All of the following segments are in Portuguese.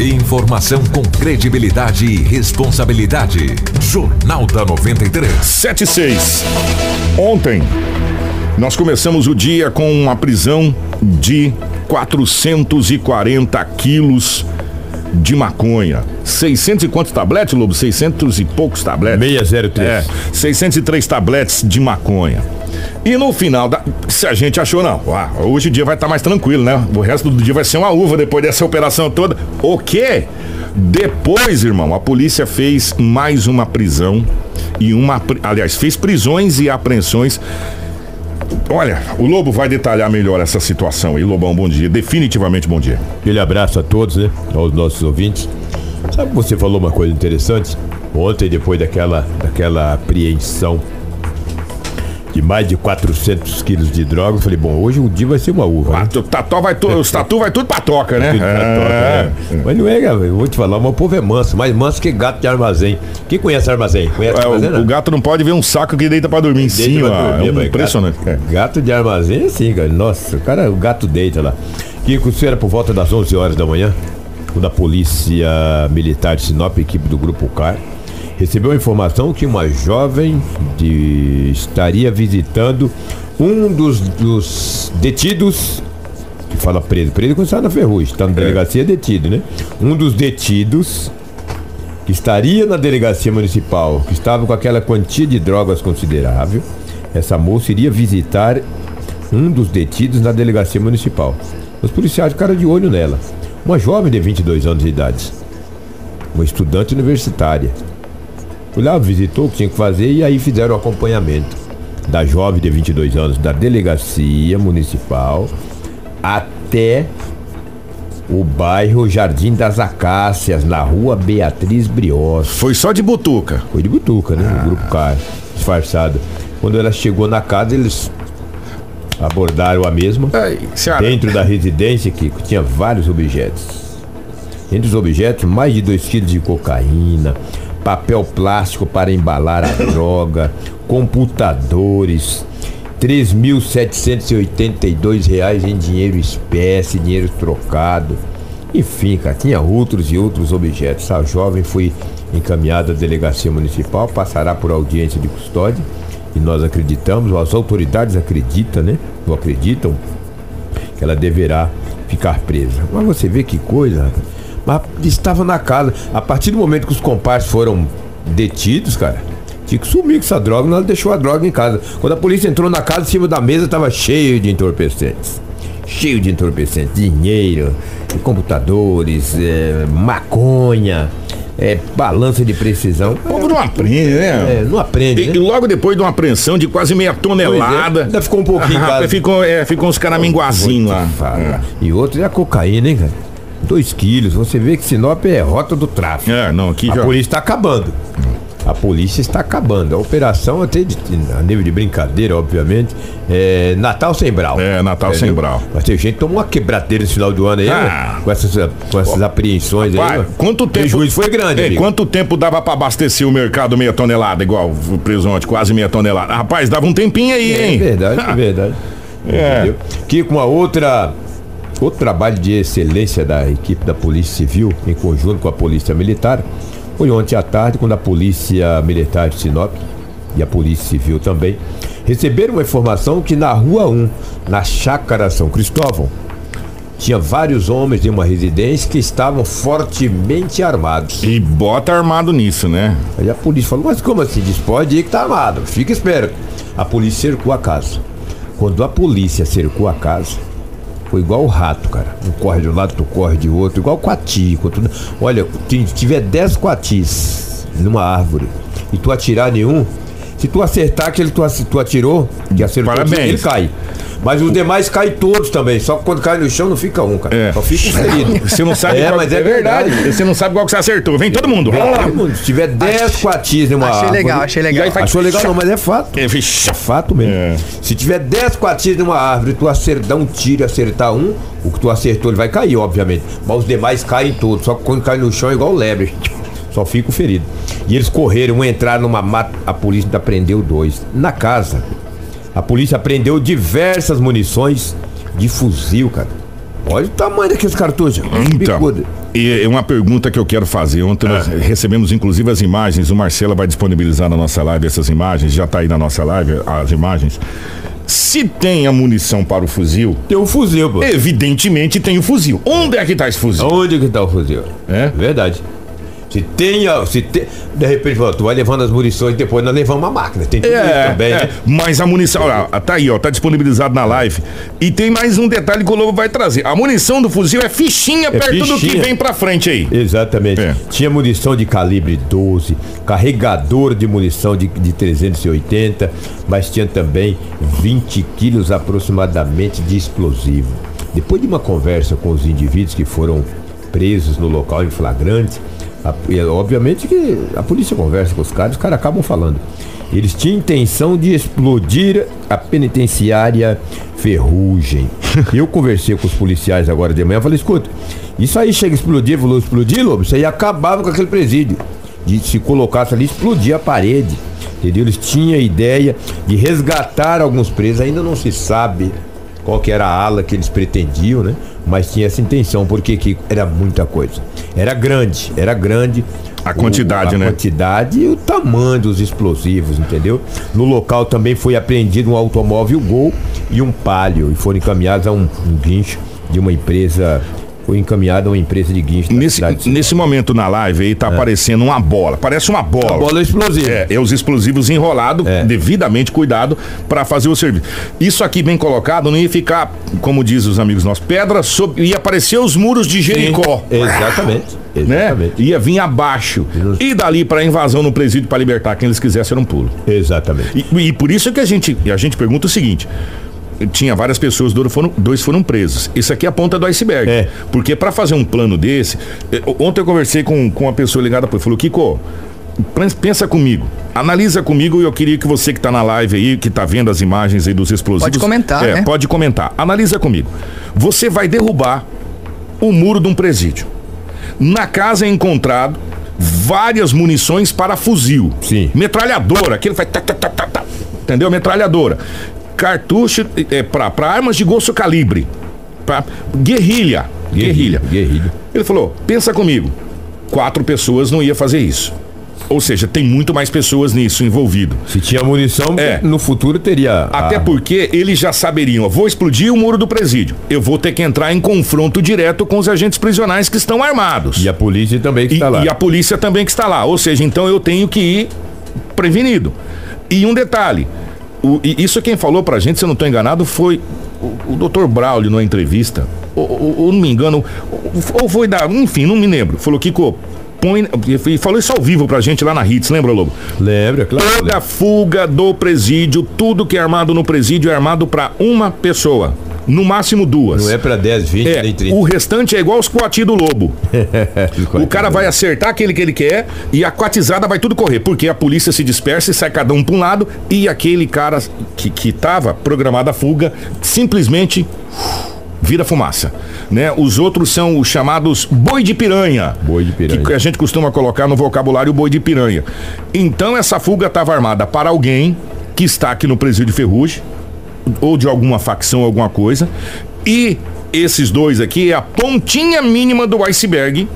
Informação com credibilidade e responsabilidade. Jornal da 93. 76. Ontem, nós começamos o dia com uma prisão de 440 quilos de maconha. 600 e quantos tabletes, Lobo? 600 e poucos tabletes? 603. É, 603 tabletes de maconha. E no final, da, se a gente achou, não, hoje o dia vai estar tá mais tranquilo, né? O resto do dia vai ser uma uva depois dessa operação toda. O quê? Depois, irmão, a polícia fez mais uma prisão e uma. Aliás, fez prisões e apreensões. Olha, o Lobo vai detalhar melhor essa situação aí. Lobão, bom dia. Definitivamente bom dia. Aquele abraço a todos, né? Aos nossos ouvintes. Sabe, você falou uma coisa interessante ontem, depois daquela, daquela apreensão mais de 400 quilos de droga. Eu falei, bom, hoje o dia vai ser uma uva. Ah, né? Tató vai tu, os tatu vai tudo pra toca, né? Tudo pra toca, é. é. Mas não é, eu vou te falar, o povo é manso, mais manso que gato de armazém. Quem conhece armazém? Conhece é, armazém, o, o, gato não pode ver um saco que deita pra dormir em cima. É impressionante. Gato, gato, de armazém é assim, cara. Nossa, o cara, o gato deita lá. Que isso era por volta das 11 horas da manhã, quando a polícia militar de Sinop, equipe do Grupo CAR, recebeu a informação que uma jovem de, estaria visitando um dos, dos detidos que fala preso, preso quando está na ferrugem, está na é. delegacia detido, né? Um dos detidos que estaria na delegacia municipal, que estava com aquela quantia de drogas considerável, essa moça iria visitar um dos detidos na delegacia municipal. Os policiais ficaram de olho nela. Uma jovem de 22 anos de idade, uma estudante universitária, Fui lá, visitou o que tinha que fazer e aí fizeram o acompanhamento da jovem de 22 anos da delegacia municipal até o bairro Jardim das Acácias, na rua Beatriz Brios. Foi só de butuca? Foi de butuca, né? Ah. O grupo CAR, disfarçado. Quando ela chegou na casa, eles abordaram a mesma. Ei, dentro da residência, que tinha vários objetos. Entre os objetos, mais de 2 quilos de cocaína, papel plástico para embalar a droga, computadores, R$ 3.782 em dinheiro espécie, dinheiro trocado. Enfim, cara, tinha outros e outros objetos. A jovem foi encaminhada à delegacia municipal, passará por audiência de custódia e nós acreditamos, as autoridades acreditam, né? Não acreditam que ela deverá ficar presa. Mas você vê que coisa, mas estava na casa. A partir do momento que os comparsas foram detidos, cara, tinha que sumir com essa droga, ela deixou a droga em casa. Quando a polícia entrou na casa, em cima da mesa estava cheio de entorpecentes. Cheio de entorpecentes, dinheiro, computadores, é, maconha. É, balança de precisão. O povo não aprende, né? É, não aprende. E, né? logo depois de uma apreensão de quase meia tonelada. É, ainda ficou um pouquinho. Ah, ficou, é, ficou uns caraminguazinhos lá. É. E outro é a cocaína, hein, cara? 2 quilos. Você vê que Sinop é rota do tráfico. É, não, aqui a já. Polícia está acabando. A polícia está acabando. A operação, até de, a nível de brincadeira, obviamente, é Natal sem brau. É, Natal sem brau. Mas tem gente que tomou uma quebradeira nesse final do ano aí, ah. né? com essas, com essas apreensões aí. Quanto tempo. O juiz foi grande, é, Quanto tempo dava para abastecer o mercado meia tonelada, igual o presonte, quase meia tonelada? Rapaz, dava um tempinho aí, é, hein? É verdade, é verdade. É. Entendeu? Que com a outra Outro trabalho de excelência da equipe da Polícia Civil, em conjunto com a Polícia Militar, foi ontem à tarde, quando a Polícia Militar de Sinop e a Polícia Civil também receberam uma informação que na Rua 1, na Chácara São Cristóvão, tinha vários homens de uma residência que estavam fortemente armados. E bota armado nisso, né? Aí a polícia falou, mas como assim? Diz, pode ir que tá armado, fica esperto. A polícia cercou a casa. Quando a polícia cercou a casa, foi igual o rato, cara. Um corre de um lado, tu corre de outro, igual coati. Quando... Olha, se tiver 10 coatis numa árvore e tu atirar nenhum, se tu acertar aquele que tu, atirou, que acertou, Parabéns. ele cai. Mas os demais caem todos também. Só que quando cai no chão não fica um, cara. É. Só fica um ferido. Você não sabe é, qual... mas é, é verdade. verdade. Você não sabe qual que você acertou. Vem todo mundo. Vem todo mundo. Se tiver 10 quatis numa Achei legal, achei legal. Achou legal não, mas é fato. É, é fato mesmo. É. Se tiver 10 quatis numa árvore, tu acertar um tiro e acertar um, o que tu acertou ele vai cair, obviamente. Mas os demais caem todos. Só que quando cai no chão é igual lebre. Só fica o ferido. E eles correram, entraram numa mata. A polícia ainda prendeu dois. Na casa, a polícia apreendeu diversas munições de fuzil, cara. Olha o tamanho daqueles cartuchos. Então, Bicudo. e é uma pergunta que eu quero fazer. Ontem nós recebemos inclusive as imagens, o Marcelo vai disponibilizar na nossa live essas imagens, já tá aí na nossa live as imagens. Se tem a munição para o fuzil, Tem um fuzil, pô. evidentemente tem o fuzil. Onde é que tá esse fuzil? Onde que tá o fuzil? É? Verdade. Se tem, a- se tem, de repente, tu vai levando as munições, depois nós levamos uma máquina. Tem tudo isso também, é, né? mas a munição, ó, tá aí, ó, tá disponibilizado na live. E tem mais um detalhe que o Lobo vai trazer. A munição do fuzil é fichinha perto do que fichinha. vem pra frente aí. Exatamente. É. Tinha munição de calibre 12, carregador de munição de, de 380, mas tinha também 20 quilos aproximadamente de explosivo. Depois de uma conversa com os indivíduos que foram presos no local em flagrante, a- e, obviamente que a polícia conversa com os caras, os caras acabam falando. Eles tinham intenção de explodir a penitenciária Ferrugem. Eu conversei com os policiais agora de manhã, falei, escuta, isso aí chega a explodir, falou, explodir, Lobo, isso aí acabava com aquele presídio. De se colocasse ali, explodir a parede. Entendeu? Eles tinham a ideia de resgatar alguns presos, ainda não se sabe qual que era a ala que eles pretendiam, né? Mas tinha essa intenção, porque que era muita coisa. Era grande, era grande. A quantidade, a né? quantidade e o tamanho dos explosivos, entendeu? No local também foi apreendido um automóvel Gol e um Palio e foram encaminhados a um, um guincho de uma empresa, foi encaminhado a uma empresa de guincho Nesse, nesse momento na live aí tá aparecendo uma bola. Parece uma bola. A bola explosiva. É, é os explosivos enrolados, É. devidamente cuidado para fazer o serviço. Isso aqui bem colocado não ia ficar, como diz os amigos nossos, pedra sobre. ia aparecer os muros de Jericó. Exatamente. Né? Exatamente. Ia vir abaixo. E dali para invasão no presídio para libertar quem eles quisessem era um pulo. Exatamente. E, e por isso que a gente, a gente pergunta o seguinte: tinha várias pessoas, dois foram, dois foram presos. Isso aqui é a ponta do iceberg. É. Porque para fazer um plano desse, eh, ontem eu conversei com, com uma pessoa ligada para falou: Kiko, pens- pensa comigo, analisa comigo e eu queria que você que tá na live aí, que tá vendo as imagens aí dos explosivos. Pode comentar, é, né? Pode comentar. Analisa comigo. Você vai derrubar o muro de um presídio. Na casa é encontrado várias munições para fuzil. Sim. Metralhadora, aquele faz. tá, tá, tá, tá, tá. entendeu? Metralhadora. Cartucho é, para armas de grosso calibre. Pra guerrilha. Guerrilha. Guerrilha. Ele falou: pensa comigo. Quatro pessoas não ia fazer isso. Ou seja, tem muito mais pessoas nisso envolvido. Se tinha munição, É. no futuro teria. Até a- porque eles já saberiam, ó, vou explodir o muro do presídio. Eu vou ter que entrar em confronto direto com os agentes prisionais que estão armados. E a polícia também que E, está lá. e a polícia também que está lá. Ou seja, então eu tenho que ir prevenido. E um detalhe: o- e isso quem falou pra gente, se eu não estou enganado, foi o, o Dr. Braulio numa entrevista. Ou, ou- ou não me engano, ou, ou foi da. Enfim, não me lembro. Falou, Kiko, põe. E falou isso ao vivo pra gente lá na Hits, lembra, Lobo? Lembra, claro. Toda fuga do presídio, tudo que é armado no presídio é armado pra uma pessoa. No máximo duas. Não é pra 10, 20, É, nem 30. o restante é igual os coati do lobo. O cara vai acertar aquele que ele quer e a quatizada vai tudo correr, porque a polícia se dispersa e sai cada um para um lado e aquele cara que, que tava programado a fuga simplesmente vira fumaça, né? Os outros são os chamados boi de piranha. Boi de piranha. Que a gente costuma colocar no vocabulário boi de piranha. Então essa fuga estava armada para alguém que está aqui no presídio Ferrugem ou de alguma facção, alguma coisa. E esses dois aqui é a pontinha mínima do iceberg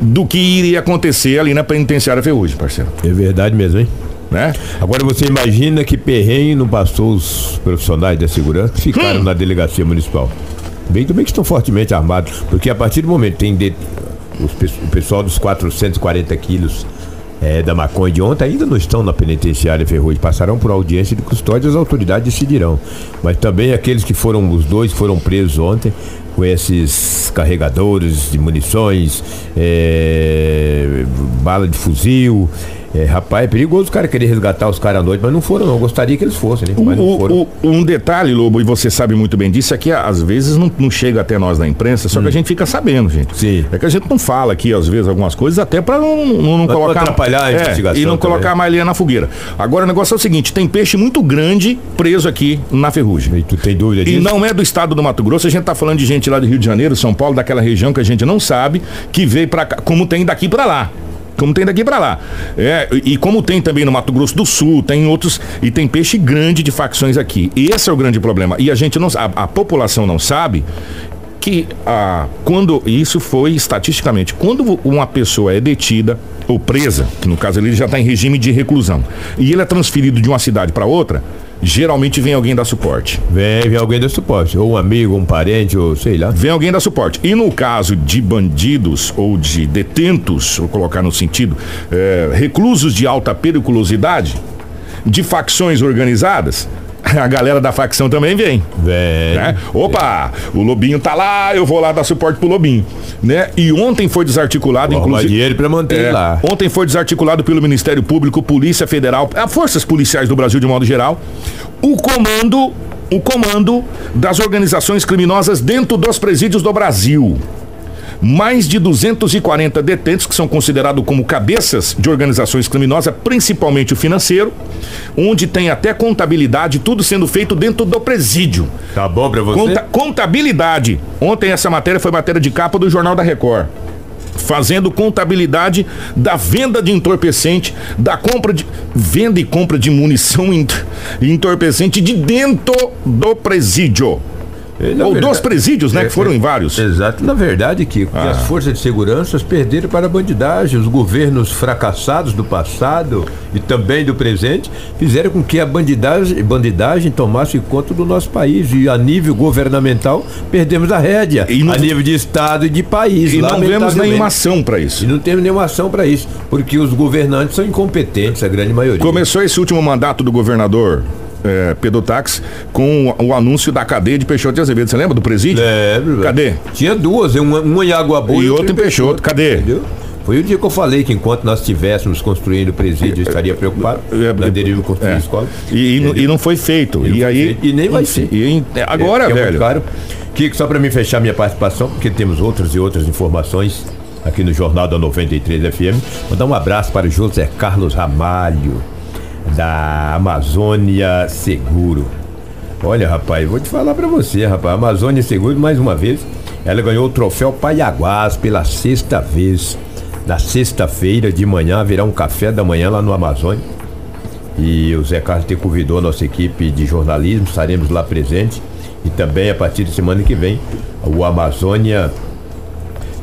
do que iria acontecer ali na penitenciária Ferrugem, parceiro. É verdade mesmo, hein? Né? Agora você imagina que perrengue não passou os profissionais da segurança que ficaram Hum. na delegacia municipal. Bem também que estão fortemente armados, porque a partir do momento que tem de- os o pessoal dos 440 quilos é, da maconha de ontem ainda não estão na penitenciária Ferrugem, passarão por audiência de custódia as autoridades decidirão. Mas também aqueles que foram, os dois que foram presos ontem, com esses carregadores de munições, é, bala de fuzil. É, rapaz, é perigoso o cara querer resgatar os caras à noite, mas não foram, não. Eu gostaria que eles fossem, né? Mas O- o- um detalhe, Lobo, e você sabe muito bem disso, é que às vezes não, não chega até nós da imprensa, só que a gente fica sabendo, gente. Hum. Sim. É que a gente não fala aqui, às vezes, algumas coisas, até pra não, não, não colocar. atrapalhar a É, investigação E não também. colocar mais lenha na fogueira. Agora, o negócio é o seguinte: tem peixe muito grande preso aqui na ferrugem. E tu tem dúvida E disso? não é do estado do Mato Grosso, a gente tá falando de gente lá do Rio de Janeiro, São Paulo, daquela região que a gente não sabe, que veio pra cá, como tem daqui pra lá. Como tem daqui pra lá. É, e como tem também no Mato Grosso do Sul, tem outros. E tem peixe grande de facções aqui. E esse é o grande problema. E a gente não. A, a população não sabe que quando isso foi estatisticamente, quando uma pessoa é detida ou presa, que no caso ele já está em regime de reclusão, e ele é transferido de uma cidade para outra, geralmente vem alguém dar suporte. Vem, vem alguém dar suporte. Ou um amigo, um parente, ou sei lá. Vem alguém dar suporte. E no caso de bandidos ou de detentos, vou colocar no sentido, é, reclusos de alta periculosidade, de facções organizadas, a galera da facção também vem. Vem. Né? Opa, o Lobinho tá lá, eu vou lá dar suporte pro Lobinho. Né? E ontem foi desarticulado, inclusive. dinheiro pra manter É, lá. Ontem foi desarticulado pelo Ministério Público, Polícia Federal, as forças policiais do Brasil de modo geral, o comando, o comando das organizações criminosas dentro dos presídios do Brasil. Mais de 240 detentos que são considerados como cabeças de organizações criminosas, principalmente o financeiro, onde tem até contabilidade, tudo sendo feito dentro do presídio. Tá bom pra você? Conta- contabilidade. Ontem essa matéria foi matéria de capa do Jornal da Record. Fazendo contabilidade da venda de entorpecente, da compra de. Venda e compra de munição ent- entorpecente de dentro do presídio. E, na Ou verdade- dos presídios, né? Que foram em vários. Exato. Na verdade, Kiko, que Ah. as forças de segurança perderam para a bandidagem. Os governos fracassados do passado e também do presente fizeram com que a bandidagem, bandidagem tomasse conta do nosso país. E a nível governamental, perdemos a rédea. E não- a nível de Estado e de país. E não vemos nenhuma ação para E isso. não temos nenhuma ação para isso. Porque os governantes são incompetentes, a grande maioria. Começou esse último mandato do governador é, com o, o anúncio da cadeia de Peixoto de Azevedo. Você lembra do presídio? Lembro. Cadê? Tinha duas, uma, uma em Água Boa E outra em Peixoto. Cadê? Entendeu? Foi o dia que eu falei que enquanto nós estivéssemos construindo o presídio, eu estaria preocupado. É, Nós deveríamos construir é. a escola. E, e não- e não foi feito. E E, aí. feito. E nem vai ser. e- e- agora, É- é velho. Claro. Kiko, só para mim fechar minha participação, porque temos outras e outras informações aqui no Jornal da 93 FM. Vou dar um abraço para o José Carlos Ramalho, da Amazônia Seguro. Olha, rapaz, vou te falar para você, rapaz. Amazônia Seguro, mais uma vez, ela ganhou o troféu Paiaguás pela sexta vez. Na sexta-feira de manhã haverá um café da manhã lá no Amazônia. E o Zé Carlos te convidou a nossa equipe de jornalismo, estaremos lá presentes. E também a partir de semana que vem, o Amazônia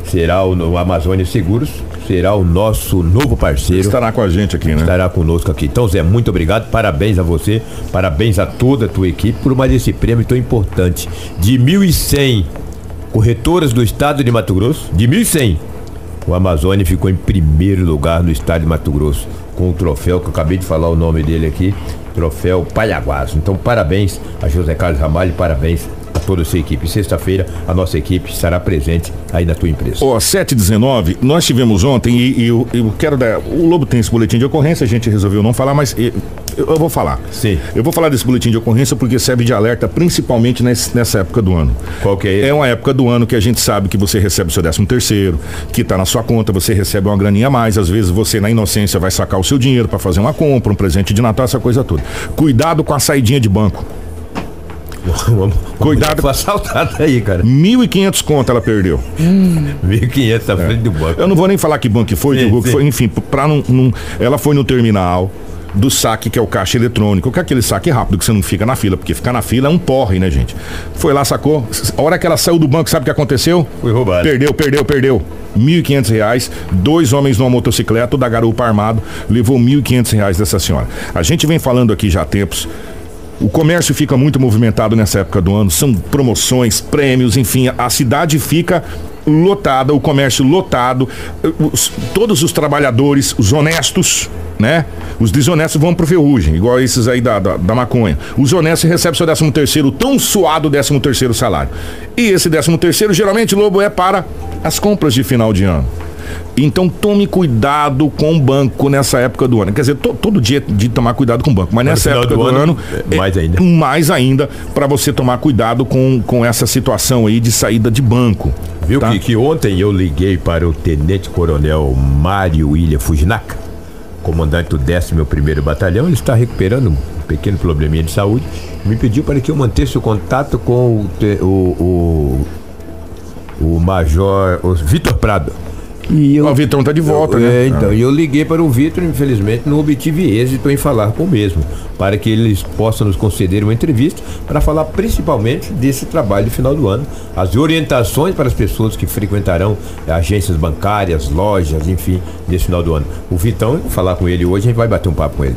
será o, o Amazônia Seguros, será o nosso novo parceiro. Estará com a gente aqui, né? Estará conosco aqui. Então, Zé, muito obrigado. Parabéns a você, parabéns a toda a tua equipe por mais esse prêmio tão importante. De 1.100 corretoras do estado de Mato Grosso, de 1.100, o Amazônia ficou em primeiro lugar no estado de Mato Grosso, com o troféu que eu acabei de falar o nome dele aqui, troféu Paiaguás. Então, parabéns a José Carlos Ramalho, parabéns toda a sua equipe. Sexta-feira, a nossa equipe estará presente aí na tua empresa. Ó, 719, nós tivemos ontem e, e eu, eu quero dar. O Lobo tem esse boletim de ocorrência, a gente resolveu não falar, mas eu, eu vou falar. Sim. Eu vou falar desse boletim de ocorrência porque serve de alerta, principalmente nesse- nessa época do ano. Qual que é ele? É uma época do ano que a gente sabe que você recebe o seu 13 terceiro, que tá na sua conta, você recebe uma graninha a mais, às vezes você na inocência vai sacar o seu dinheiro para fazer uma compra, um presente de Natal, essa coisa toda. Cuidado com a saidinha de banco. Cuidado. Foi assaltado aí, cara. 1.500 conto ela perdeu. 1.500 na frente do banco. Eu não vou nem falar que banco foi, Sim, que sim. foi, enfim, pra não, não- Ela foi no terminal do saque, que é o caixa eletrônico, que é aquele saque rápido que você não fica na fila, porque ficar na fila é um porre, né, gente? Foi lá, sacou. A hora que ela saiu do banco, sabe o que aconteceu? Foi roubado. Perdeu, perdeu, perdeu. 1.500 reais, dois homens numa motocicleta, o da garupa armado, levou 1.500 reais dessa senhora. A gente vem falando aqui já há tempos. O comércio fica muito movimentado nessa época do ano, são promoções, prêmios, enfim, a cidade fica lotada, o comércio lotado, os- todos os trabalhadores, os honestos, né? Os desonestos vão pro ferrugem, igual esses aí da, da, da maconha. Os honestos recebem seu 13 terceiro, tão suado 13 terceiro salário. E esse 13 terceiro, geralmente, Lobo, é para as compras de final de ano. Então tome cuidado com o banco nessa época do ano. Quer dizer, to- todo dia é de tomar cuidado com o banco, mas nessa época do do, ano, ano, é, mais ainda. mais ainda para você tomar cuidado com, com essa situação aí de saída de banco. Viu tá? que, que ontem eu liguei para o Tenente Coronel Mário William Fujinaka, comandante do 11º Batalhão, ele está recuperando um pequeno probleminha de saúde, me pediu para que eu mantesse o contato com o, o, o, o Major o Vitor Prado. E eu, o Vitão tá de volta, eu, né? É, então, e eu liguei para o Vitor, infelizmente não obtive êxito em falar com o mesmo, para que eles possam nos conceder uma entrevista para falar principalmente desse trabalho de final do ano, as orientações para as pessoas que frequentarão agências bancárias, lojas, enfim, nesse final do ano. O Vitão, eu vou falar com ele hoje, a gente vai bater um papo com ele.